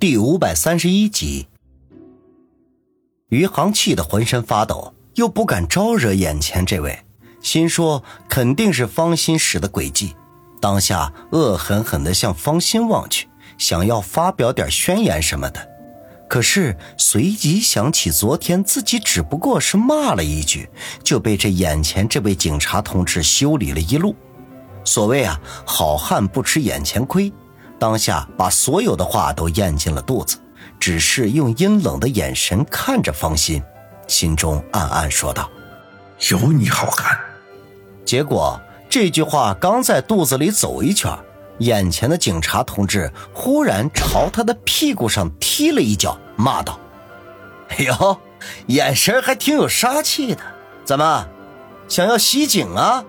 第五百三十一集，余杭气得浑身发抖，又不敢招惹眼前这位，心说肯定是方心使的诡计，当下恶狠狠地向方心望去，想要发表点宣言什么的，可是随即想起昨天自己只不过是骂了一句，就被这眼前这位警察同志修理了一路。所谓啊，好汉不吃眼前亏。当下把所有的话都咽进了肚子，只是用阴冷的眼神看着方心，心中暗暗说道：“有你好看。”结果这句话刚在肚子里走一圈，眼前的警察同志忽然朝他的屁股上踢了一脚，骂道：“哎呦，眼神还挺有杀气的，怎么想要袭警啊？”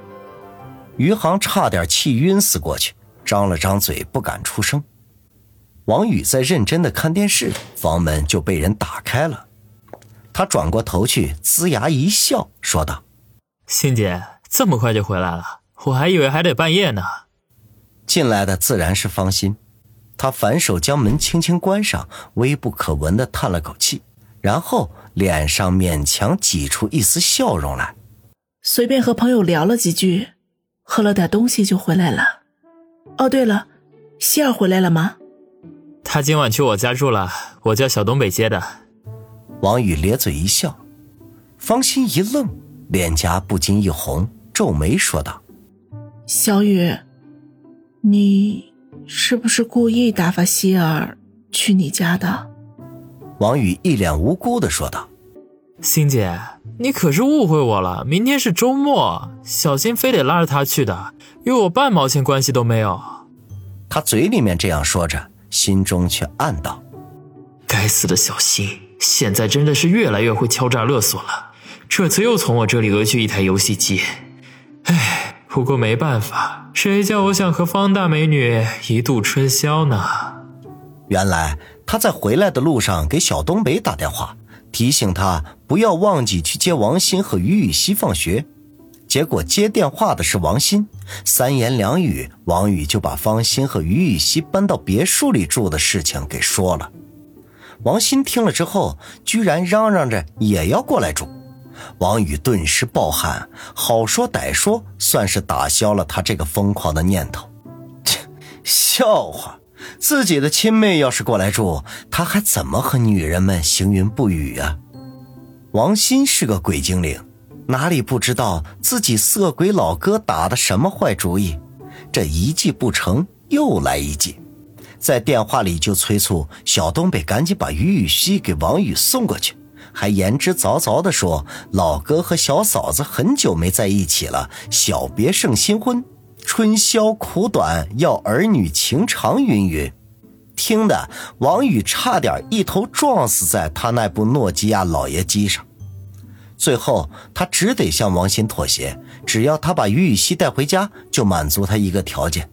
余杭差点气晕死过去。张了张嘴，不敢出声。王宇在认真的看电视，房门就被人打开了。他转过头去，呲牙一笑，说道：“欣姐，这么快就回来了，我还以为还得半夜呢。”进来的自然是方心，他反手将门轻轻关上，微不可闻的叹了口气，然后脸上勉强挤出一丝笑容来：“随便和朋友聊了几句，喝了点东西就回来了。”哦，对了，希儿回来了吗？他今晚去我家住了，我叫小东北接的。王宇咧嘴一笑，方心一愣，脸颊不禁一红，皱眉说道：“小雨，你是不是故意打发希儿去你家的？”王宇一脸无辜的说道：“欣姐，你可是误会我了，明天是周末，小新非得拉着他去的。”与我半毛钱关系都没有。他嘴里面这样说着，心中却暗道：“该死的小新，现在真的是越来越会敲诈勒索了。这次又从我这里讹去一台游戏机。唉，不过没办法，谁叫我想和方大美女一度春宵呢？”原来他在回来的路上给小东北打电话，提醒他不要忘记去接王鑫和于雨溪放学。结果接电话的是王鑫，三言两语，王宇就把方心和于雨溪搬到别墅里住的事情给说了。王鑫听了之后，居然嚷嚷着也要过来住。王宇顿时暴汗，好说歹说，算是打消了他这个疯狂的念头。切，笑话，自己的亲妹要是过来住，他还怎么和女人们行云布雨啊？王鑫是个鬼精灵。哪里不知道自己色鬼老哥打的什么坏主意？这一计不成，又来一计，在电话里就催促小东北赶紧把于雨溪给王宇送过去，还言之凿凿地说老哥和小嫂子很久没在一起了，小别胜新婚，春宵苦短，要儿女情长，云云。听的王宇差点一头撞死在他那部诺基亚老爷机上。最后，他只得向王鑫妥协，只要他把于雨溪带回家，就满足他一个条件。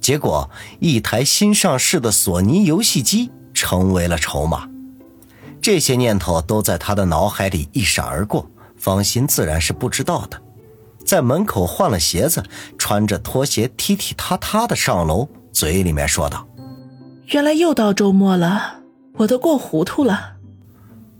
结果，一台新上市的索尼游戏机成为了筹码。这些念头都在他的脑海里一闪而过，方心自然是不知道的。在门口换了鞋子，穿着拖鞋踢踢踏踏的上楼，嘴里面说道：“原来又到周末了，我都过糊涂了。”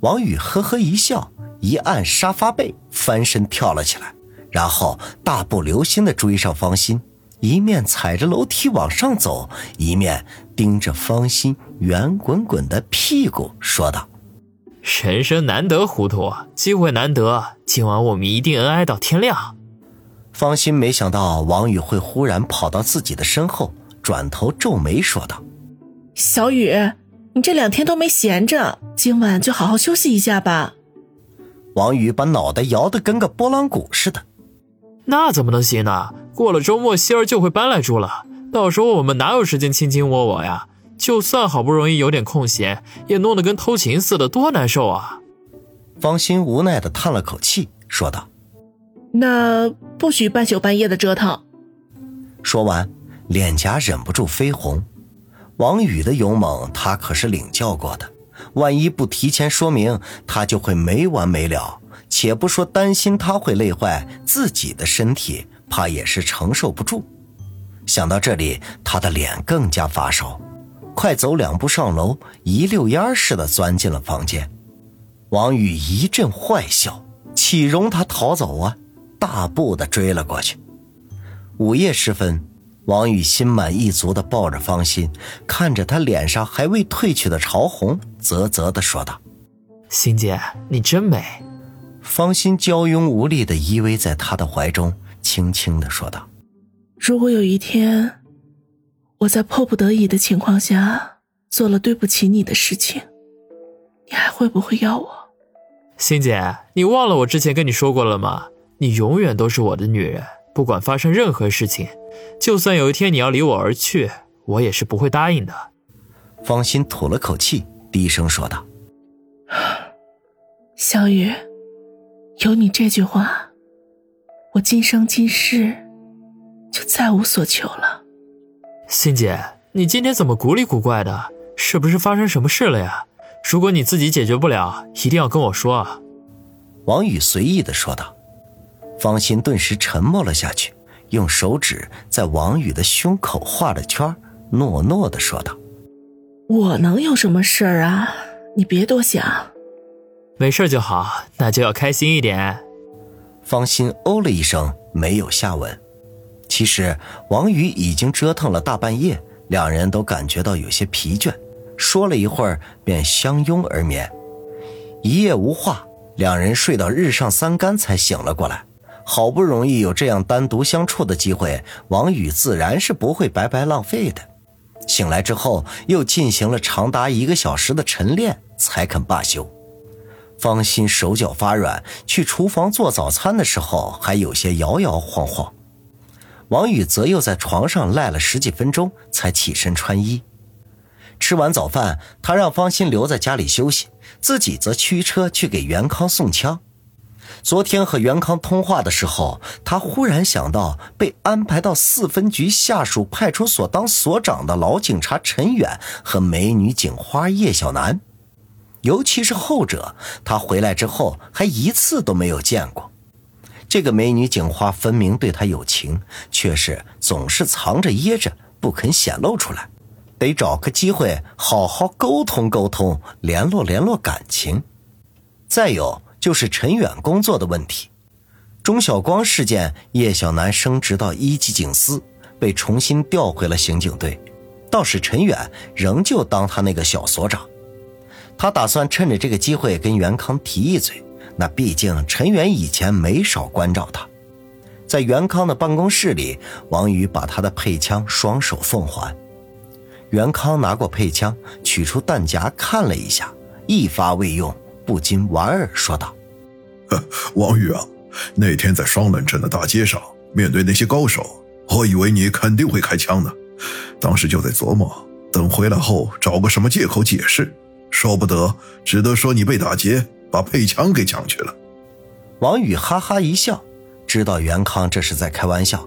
王宇呵呵一笑。一按沙发背，翻身跳了起来，然后大步流星的追上方心，一面踩着楼梯往上走，一面盯着方心圆滚滚的屁股，说道：“人生难得糊涂，机会难得，今晚我们一定恩爱到天亮。”方心没想到王宇会忽然跑到自己的身后，转头皱眉说道：“小雨，你这两天都没闲着，今晚就好好休息一下吧。”王宇把脑袋摇得跟个拨浪鼓似的，那怎么能行呢？过了周末，希儿就会搬来住了，到时候我们哪有时间卿卿我我呀？就算好不容易有点空闲，也弄得跟偷情似的，多难受啊！方心无奈的叹了口气，说道：“那不许半宿半夜的折腾。”说完，脸颊忍不住绯红。王宇的勇猛，他可是领教过的。万一不提前说明，他就会没完没了。且不说担心他会累坏自己的身体，怕也是承受不住。想到这里，他的脸更加发烧。快走两步上楼，一溜烟似的钻进了房间。王宇一阵坏笑，岂容他逃走啊！大步的追了过去。午夜时分，王宇心满意足的抱着方心，看着她脸上还未褪去的潮红，啧啧的说道：“欣姐，你真美。”方心娇慵无力的依偎在他的怀中，轻轻的说道：“如果有一天，我在迫不得已的情况下做了对不起你的事情，你还会不会要我？”欣姐，你忘了我之前跟你说过了吗？你永远都是我的女人。不管发生任何事情，就算有一天你要离我而去，我也是不会答应的。方心吐了口气，低声说道：“小雨，有你这句话，我今生今世就再无所求了。”欣姐，你今天怎么古里古怪的？是不是发生什么事了呀？如果你自己解决不了，一定要跟我说啊。”王宇随意的说道。方心顿时沉默了下去，用手指在王宇的胸口画了圈，诺诺的说道：“我能有什么事儿啊？你别多想，没事就好，那就要开心一点。”方心哦了一声，没有下文。其实王宇已经折腾了大半夜，两人都感觉到有些疲倦，说了一会儿便相拥而眠。一夜无话，两人睡到日上三竿才醒了过来。好不容易有这样单独相处的机会，王宇自然是不会白白浪费的。醒来之后，又进行了长达一个小时的晨练，才肯罢休。方心手脚发软，去厨房做早餐的时候还有些摇摇晃晃。王宇则又在床上赖了十几分钟，才起身穿衣。吃完早饭，他让方心留在家里休息，自己则驱车去给袁康送枪。昨天和袁康通话的时候，他忽然想到被安排到四分局下属派出所当所长的老警察陈远和美女警花叶小楠，尤其是后者，他回来之后还一次都没有见过。这个美女警花分明对他有情，却是总是藏着掖着，不肯显露出来，得找个机会好好沟通沟通，联络联络感情。再有。就是陈远工作的问题，钟晓光事件，叶小楠升职到一级警司，被重新调回了刑警队，倒是陈远仍旧当他那个小所长。他打算趁着这个机会跟袁康提一嘴，那毕竟陈远以前没少关照他。在袁康的办公室里，王宇把他的配枪双手奉还，袁康拿过配枪，取出弹夹看了一下，一发未用。不禁莞尔说道：“王宇啊，那天在双冷镇的大街上，面对那些高手，我以为你肯定会开枪呢。当时就在琢磨，等回来后找个什么借口解释，说不得，只得说你被打劫，把配枪给抢去了。”王宇哈哈一笑，知道袁康这是在开玩笑。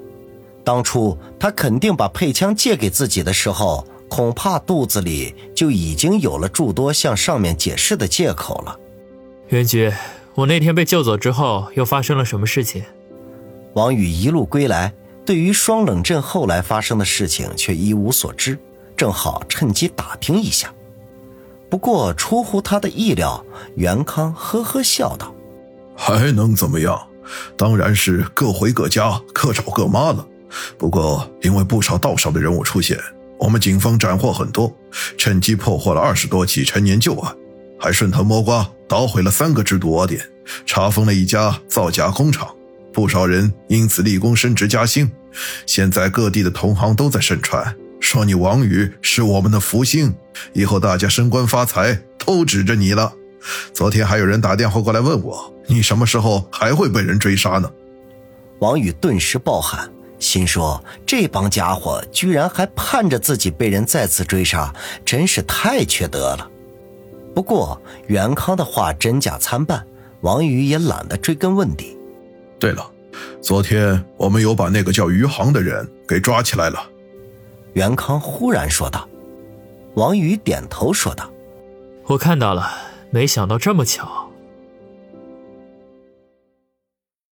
当初他肯定把配枪借给自己的时候，恐怕肚子里就已经有了诸多向上面解释的借口了。袁局，我那天被救走之后，又发生了什么事情？王宇一路归来，对于双冷镇后来发生的事情却一无所知，正好趁机打听一下。不过出乎他的意料，袁康呵呵笑道：“还能怎么样？当然是各回各家，各找各妈了。不过因为不少道上的人物出现，我们警方斩获很多，趁机破获了二十多起陈年旧案。”还顺藤摸瓜捣毁了三个制毒窝点，查封了一家造假工厂，不少人因此立功升职加薪。现在各地的同行都在盛传，说你王宇是我们的福星，以后大家升官发财都指着你了。昨天还有人打电话过来问我，你什么时候还会被人追杀呢？王宇顿时暴汗，心说这帮家伙居然还盼着自己被人再次追杀，真是太缺德了。不过袁康的话真假参半，王宇也懒得追根问底。对了，昨天我们有把那个叫余杭的人给抓起来了。袁康忽然说道。王宇点头说道：“我看到了，没想到这么巧。”